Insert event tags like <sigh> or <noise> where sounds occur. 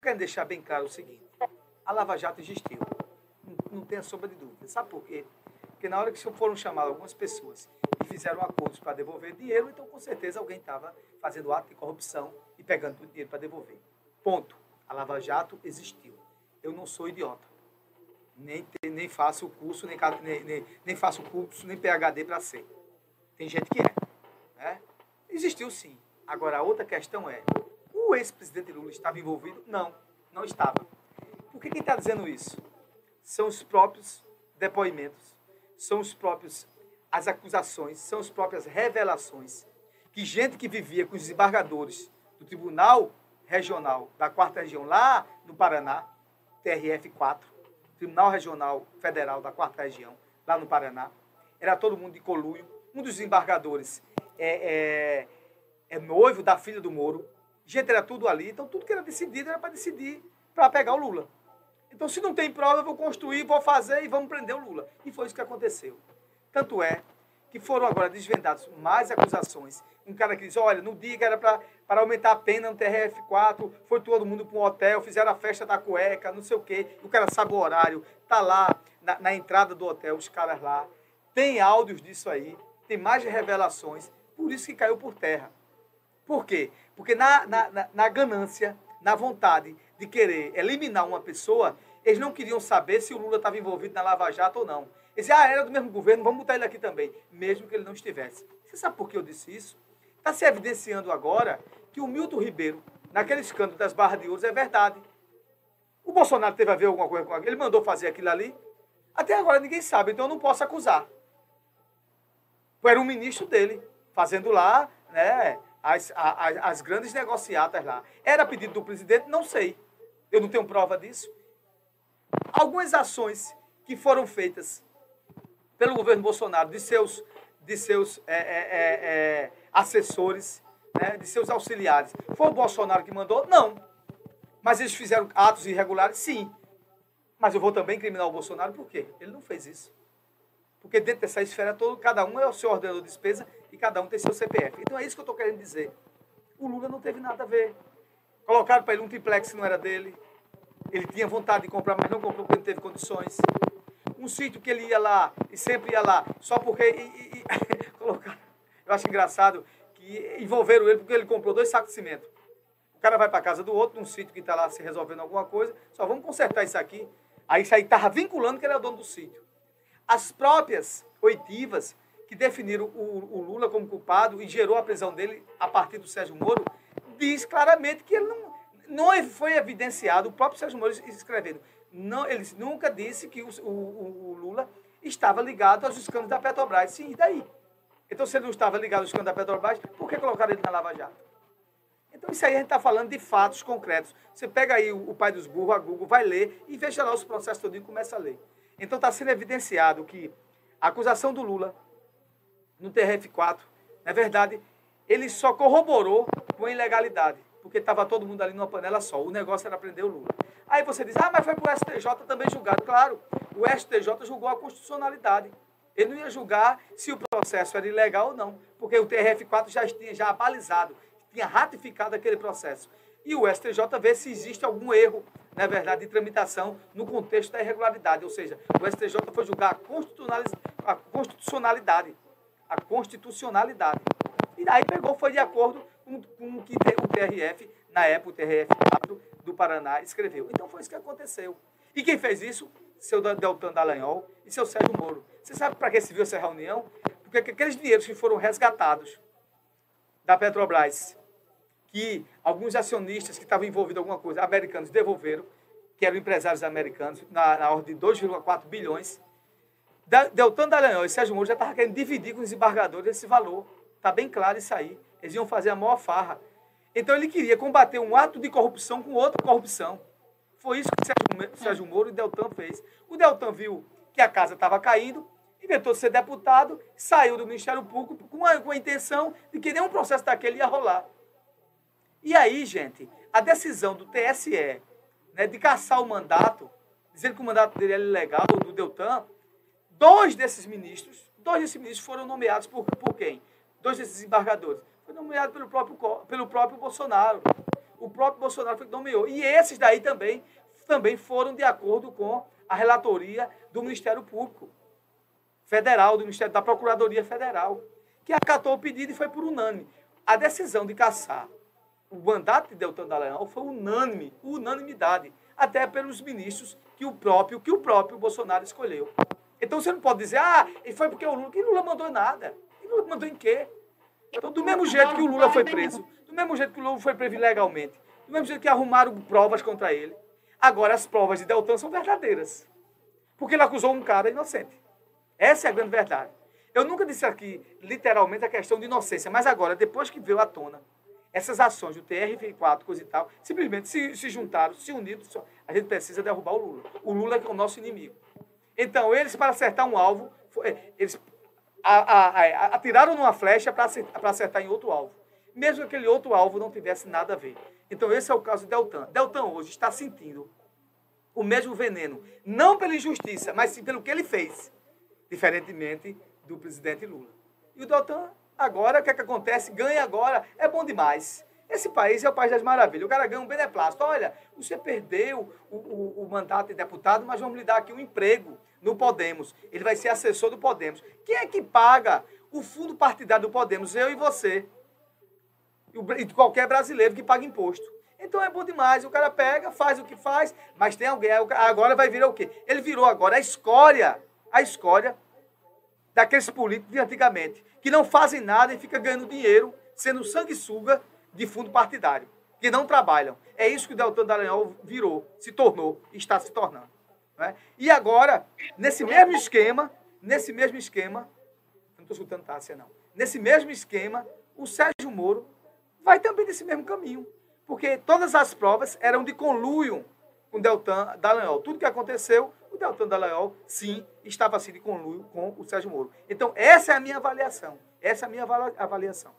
quero deixar bem claro o seguinte: a Lava Jato existiu. Não, não tenha sombra de dúvida. Sabe por quê? Porque na hora que foram chamadas algumas pessoas e fizeram acordos para devolver dinheiro, então com certeza alguém estava fazendo ato de corrupção e pegando dinheiro para devolver. Ponto. A Lava Jato existiu. Eu não sou idiota. Nem, nem faço o curso, nem, nem, nem, nem faço curso, nem PHD para ser. Tem gente que é. Né? Existiu sim. Agora, a outra questão é: o ex-presidente Lula estava envolvido? Não, não estava. Por que quem está dizendo isso? São os próprios depoimentos, são os próprios as acusações, são as próprias revelações que gente que vivia com os desembargadores do Tribunal Regional da Quarta Região lá no Paraná, TRF4, Tribunal Regional Federal da Quarta Região lá no Paraná, era todo mundo de coluio. Um dos desembargadores é, é, é noivo da filha do Moro. Gente, era tudo ali. Então, tudo que era decidido era para decidir para pegar o Lula. Então, se não tem prova, eu vou construir, vou fazer e vamos prender o Lula. E foi isso que aconteceu. Tanto é que foram agora desvendados mais acusações. Um cara que diz, olha, no dia que era para aumentar a pena no TRF4, foi todo mundo para um hotel, fizeram a festa da cueca, não sei o quê. O cara sabe o horário, tá lá na, na entrada do hotel, os caras lá. Tem áudios disso aí, tem mais revelações, por isso que caiu por terra. Por quê? Porque na, na, na ganância, na vontade de querer eliminar uma pessoa, eles não queriam saber se o Lula estava envolvido na Lava Jato ou não. Eles diziam, ah, era do mesmo governo, vamos botar ele aqui também, mesmo que ele não estivesse. Você sabe por que eu disse isso? Está se evidenciando agora que o Milton Ribeiro, naquele escândalo das barras de ouro, é verdade. O Bolsonaro teve a ver alguma coisa com aquilo, ele mandou fazer aquilo ali. Até agora ninguém sabe, então eu não posso acusar. Era um ministro dele, fazendo lá né, as, as, as grandes negociatas lá. Era pedido do presidente? Não sei. Eu não tenho prova disso. Algumas ações que foram feitas pelo governo Bolsonaro, de seus, de seus é, é, é, é, assessores, né, de seus auxiliares. Foi o Bolsonaro que mandou? Não. Mas eles fizeram atos irregulares? Sim. Mas eu vou também incriminar o Bolsonaro por quê? Ele não fez isso. Porque dentro dessa esfera toda, cada um é o seu ordenador de despesa e cada um tem seu CPF. Então é isso que eu estou querendo dizer. O Lula não teve nada a ver. Colocaram para ele um triplex que não era dele. Ele tinha vontade de comprar, mas não comprou porque não teve condições um sítio que ele ia lá e sempre ia lá, só porque. E, e, e, <laughs> colocaram. Eu acho engraçado que envolveram ele porque ele comprou dois sacos de cimento. O cara vai para casa do outro, num sítio que está lá se resolvendo alguma coisa, só vamos consertar isso aqui. Aí isso aí estava vinculando que ele o dono do sítio. As próprias oitivas que definiram o, o, Lula como culpado e gerou a prisão dele a partir do Sérgio Moro, diz claramente que ele não, não foi evidenciado, o próprio Sérgio Moro escrevendo, não, ele nunca disse que o, o, o, Lula estava ligado aos escândalos da Petrobras. Sim, e daí? Então, se ele não estava ligado aos escândalos da Petrobras, por que colocaram ele na Lava Jato? Então, isso aí a gente está falando de fatos concretos. Você pega aí o, o pai dos burros, a Google, vai ler e veja lá os processos todos e começa a ler. Então, está sendo evidenciado que a acusação do Lula no TRF4, na verdade, ele só corroborou com a ilegalidade, porque estava todo mundo ali numa panela só. O negócio era prender o Lula. Aí você diz, ah, mas foi para o STJ também julgado. Claro, o STJ julgou a constitucionalidade. Ele não ia julgar se o processo era ilegal ou não, porque o TRF4 já tinha já balizado, tinha ratificado aquele processo. E o STJ vê se existe algum erro, na verdade, de tramitação no contexto da irregularidade. Ou seja, o STJ foi julgar a constitucionalidade. A constitucionalidade. E aí pegou, foi de acordo com, com o que o TRF, na época o TRF4, do Paraná escreveu. Então foi isso que aconteceu. E quem fez isso? Seu Deltan Dallagnol e seu Sérgio Moro. Você sabe para que se viu essa reunião? Porque aqueles dinheiros que foram resgatados da Petrobras, que alguns acionistas que estavam envolvidos em alguma coisa, americanos, devolveram, que eram empresários americanos, na, na ordem de 2,4 bilhões, Deltan Dallagnol e Sérgio Moro já estavam querendo dividir com os embargadores esse valor. Está bem claro isso aí. Eles iam fazer a maior farra. Então ele queria combater um ato de corrupção com outra corrupção. Foi isso que Sérgio, Moro e Deltan fez. O Deltan viu que a casa estava caindo, inventou ser deputado, saiu do Ministério Público com a, com a intenção de que nenhum processo daquele ia rolar. E aí, gente, a decisão do TSE né, de caçar o mandato, dizendo que o mandato dele era ilegal, do Deltan, dois desses ministros, dois desses ministros foram nomeados por, por quem? Dois desses embargadores foi nomeado pelo próprio, pelo próprio Bolsonaro. O próprio Bolsonaro foi que nomeou. E esses daí também, também foram de acordo com a relatoria do Ministério Público Federal, do Ministério da Procuradoria Federal, que acatou o pedido e foi por unânime. A decisão de caçar o mandato de Deltan Dallagnol foi unânime, unanimidade, até pelos ministros que o próprio que o próprio Bolsonaro escolheu. Então você não pode dizer, ah, foi porque o Lula, que Lula mandou nada. E Lula mandou em quê? Então, do mesmo jeito que o Lula foi preso, do mesmo jeito que o Lula foi preso ilegalmente, do mesmo jeito que arrumaram provas contra ele, agora as provas de Deltan são verdadeiras. Porque ele acusou um cara inocente. Essa é a grande verdade. Eu nunca disse aqui, literalmente, a questão de inocência, mas agora, depois que veio à tona essas ações do TRF4, coisa e tal, simplesmente se, se juntaram, se uniram, a gente precisa derrubar o Lula. O Lula é, é o nosso inimigo. Então, eles, para acertar um alvo, é, eles atiraram numa flecha para acertar em outro alvo. Mesmo que aquele outro alvo não tivesse nada a ver. Então, esse é o caso de Deltan. Deltan hoje está sentindo o mesmo veneno, não pela injustiça, mas sim pelo que ele fez, diferentemente do presidente Lula. E o Deltan, agora, o que, é que acontece? Ganha agora, é bom demais. Esse país é o país das maravilhas. O cara ganha um beneplácito. Olha, você perdeu o, o, o, mandato de deputado, mas vamos lhe dar aqui um emprego no Podemos. Ele vai ser assessor do Podemos. Quem é que paga o fundo partidário do Podemos? Eu e você. E qualquer brasileiro que paga imposto. Então é bom demais. O cara pega, faz o que faz, mas tem alguém. Agora vai virar o quê? Ele virou agora a escória. A escória daqueles políticos de antigamente, que não fazem nada e ficam ganhando dinheiro, sendo sanguessuga de fundo partidário, que não trabalham. É isso que o Deltan Dallagnol virou, se tornou, está se tornando. Né? E agora, nesse mesmo esquema, nesse mesmo esquema, não estou escutando Tássia, não. Nesse mesmo esquema, o Sérgio Moro vai também nesse mesmo caminho. Porque todas as provas eram de conluio com Deltan Dallagnol. Tudo que aconteceu, o Deltan Dallagnol, sim, estava assim de conluio com o Sérgio Moro. Então, essa é a minha avaliação. Essa é a minha avaliação.